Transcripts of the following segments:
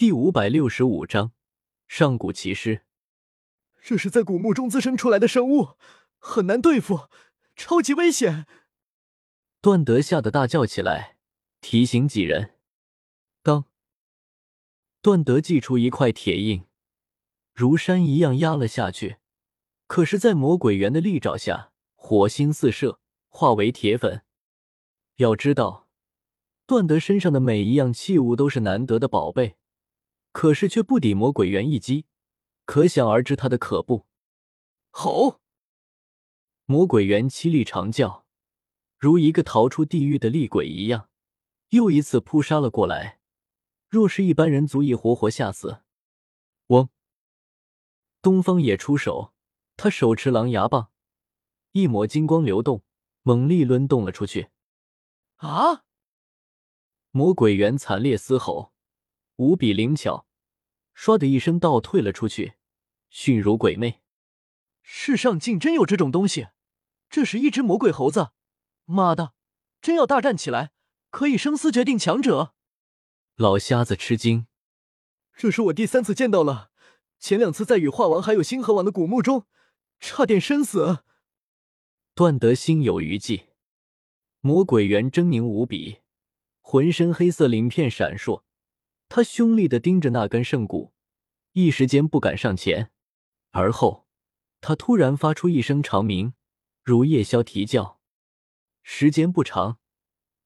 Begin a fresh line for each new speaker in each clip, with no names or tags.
第五百六十五章上古奇尸。
这是在古墓中滋生出来的生物，很难对付，超级危险。
段德吓得大叫起来，提醒几人。当，段德祭出一块铁印，如山一样压了下去。可是，在魔鬼猿的利爪下，火星四射，化为铁粉。要知道，段德身上的每一样器物都是难得的宝贝，可是却不抵魔鬼猿一击，可想而知他的可怖。
吼！
魔鬼猿凄厉长叫，如一个逃出地狱的厉鬼一样，又一次扑杀了过来。若是一般人，足以活活吓死。嗡！东方也出手。他手持狼牙棒，一抹金光流动，猛力抡动了出去。
啊！
魔鬼猿惨烈嘶吼，无比灵巧，唰的一声倒退了出去，迅如鬼魅。
世上竟真有这种东西！这是一只魔鬼猴子！妈的，真要大战起来，可以生死决定强者！
老瞎子吃惊，
这是我第三次见到了，前两次在羽化王还有星河王的古墓中。差点身死，
段德心有余悸。魔鬼猿狰狞无比，浑身黑色鳞片闪烁。他凶厉的盯着那根圣骨，一时间不敢上前。而后，他突然发出一声长鸣，如夜枭啼叫。时间不长，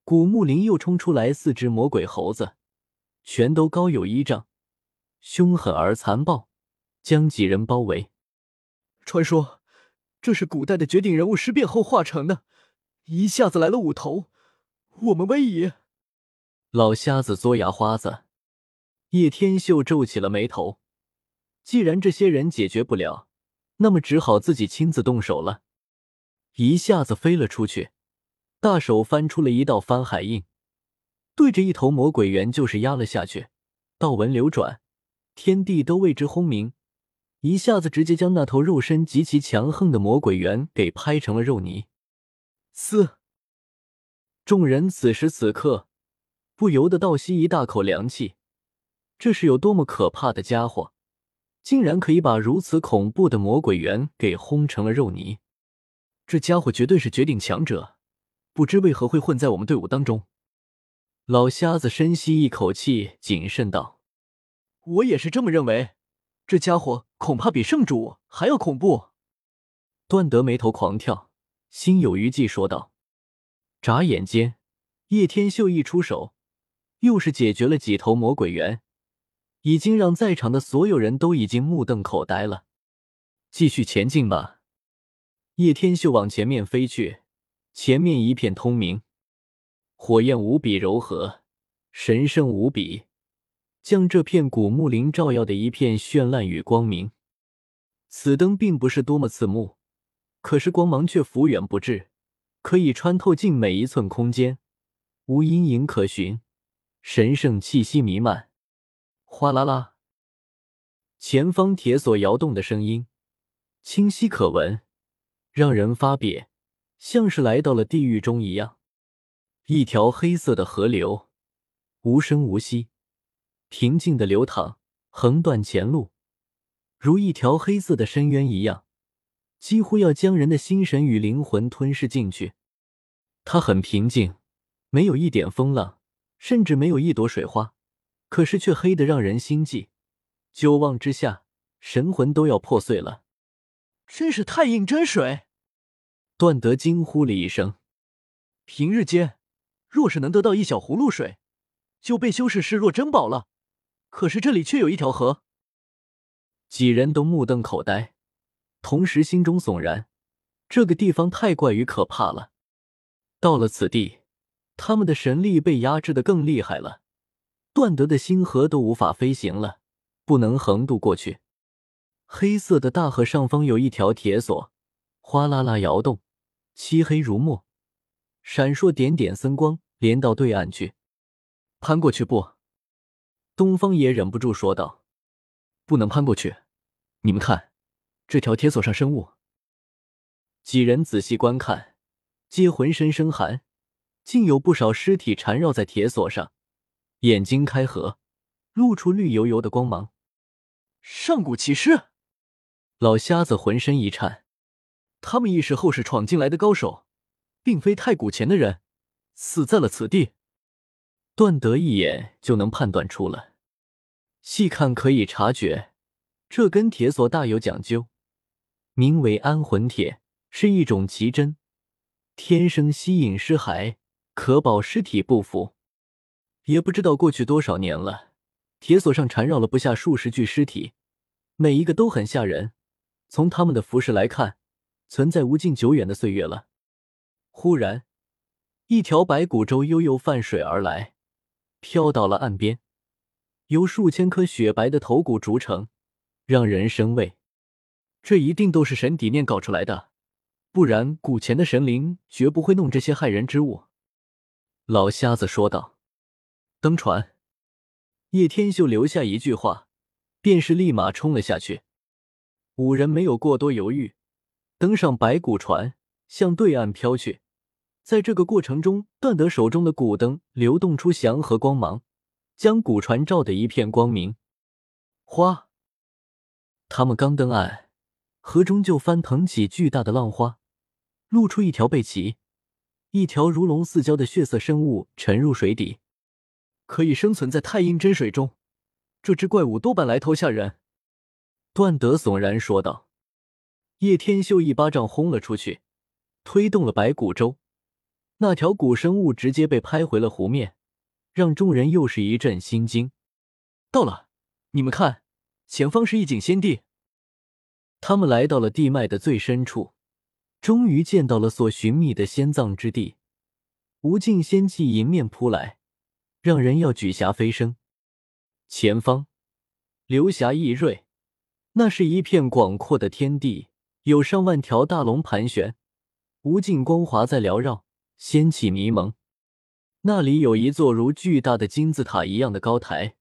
古墓林又冲出来四只魔鬼猴子，全都高有一丈，凶狠而残暴，将几人包围。
传说这是古代的绝顶人物尸变后化成的，一下子来了五头，我们危矣！
老瞎子嘬牙花子，叶天秀皱起了眉头。既然这些人解决不了，那么只好自己亲自动手了。一下子飞了出去，大手翻出了一道翻海印，对着一头魔鬼猿就是压了下去，道纹流转，天地都为之轰鸣。一下子直接将那头肉身极其强横的魔鬼猿给拍成了肉泥。
嘶！
众人此时此刻不由得倒吸一大口凉气。这是有多么可怕的家伙，竟然可以把如此恐怖的魔鬼猿给轰成了肉泥！
这家伙绝对是绝顶强者，不知为何会混在我们队伍当中。
老瞎子深吸一口气，谨慎道：“
我也是这么认为。”这家伙恐怕比圣主还要恐怖。
段德眉头狂跳，心有余悸，说道：“眨眼间，叶天秀一出手，又是解决了几头魔鬼猿，已经让在场的所有人都已经目瞪口呆了。继续前进吧。”叶天秀往前面飞去，前面一片通明，火焰无比柔和，神圣无比。将这片古墓林照耀的一片绚烂与光明。此灯并不是多么刺目，可是光芒却幅远不至，可以穿透进每一寸空间，无阴影可寻，神圣气息弥漫。哗啦啦，前方铁索摇动的声音清晰可闻，让人发瘪，像是来到了地狱中一样。一条黑色的河流，无声无息。平静的流淌，横断前路，如一条黑色的深渊一样，几乎要将人的心神与灵魂吞噬进去。它很平静，没有一点风浪，甚至没有一朵水花，可是却黑得让人心悸。久望之下，神魂都要破碎了。
真是太硬真水！
段德惊呼了一声。
平日间，若是能得到一小葫芦水，就被修士视若珍宝了。可是这里却有一条河，
几人都目瞪口呆，同时心中悚然。这个地方太怪与可怕了。到了此地，他们的神力被压制的更厉害了，段德的星河都无法飞行了，不能横渡过去。黑色的大河上方有一条铁索，哗啦啦摇动，漆黑如墨，闪烁点点森光，连到对岸去。
攀过去不？
东方也忍不住说道：“
不能攀过去，你们看，这条铁索上生物。”
几人仔细观看，皆浑身生寒，竟有不少尸体缠绕在铁索上，眼睛开合，露出绿油油的光芒。
上古骑士，
老瞎子浑身一颤。
他们亦是后世闯进来的高手，并非太古前的人，死在了此地。
段德一眼就能判断出了，细看可以察觉，这根铁锁大有讲究，名为安魂铁，是一种奇珍，天生吸引尸骸，可保尸体不腐。也不知道过去多少年了，铁锁上缠绕了不下数十具尸体，每一个都很吓人。从他们的服饰来看，存在无尽久远的岁月了。忽然，一条白骨舟悠悠泛水而来，飘到了岸边，由数千颗雪白的头骨筑成，让人生畏。这一定都是神底念搞出来的，不然古前的神灵绝不会弄这些害人之物。老瞎子说道。登船，叶天秀留下一句话，便是立马冲了下去。五人没有过多犹豫，登上白骨船，向对岸飘去。在这个过程中，段德手中的古灯流动出祥和光芒，将古船照得一片光明。花，他们刚登岸，河中就翻腾起巨大的浪花，露出一条背鳍，一条如龙似蛟的血色生物沉入水底。
可以生存在太阴真水中，这只怪物多半来头吓人。”
段德悚然说道。叶天秀一巴掌轰了出去，推动了白骨舟，那条古生物直接被拍回了湖面，让众人又是一阵心惊。
到了，你们看，前方是一景仙地。
他们来到了地脉的最深处，终于见到了所寻觅的仙葬之地，无尽仙气迎面扑来。让人要举霞飞升。前方，流霞溢锐，那是一片广阔的天地，有上万条大龙盘旋，无尽光华在缭绕，仙气迷蒙。那里有一座如巨大的金字塔一样的高台，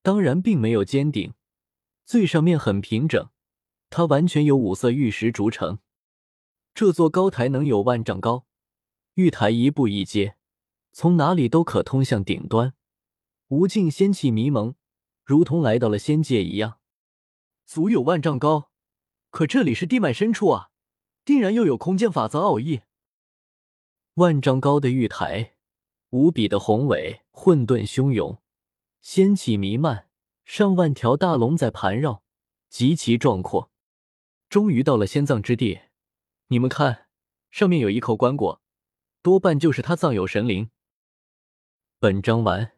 当然并没有尖顶，最上面很平整，它完全由五色玉石筑成。这座高台能有万丈高，玉台一步一阶。从哪里都可通向顶端，无尽仙气迷蒙，如同来到了仙界一样。
足有万丈高，可这里是地脉深处啊，定然又有空间法则奥义。
万丈高的玉台，无比的宏伟，混沌汹涌，仙气弥漫，上万条大龙在盘绕，极其壮阔。终于到了仙葬之地，你们看，上面有一口棺椁，多半就是他葬有神灵。本章完。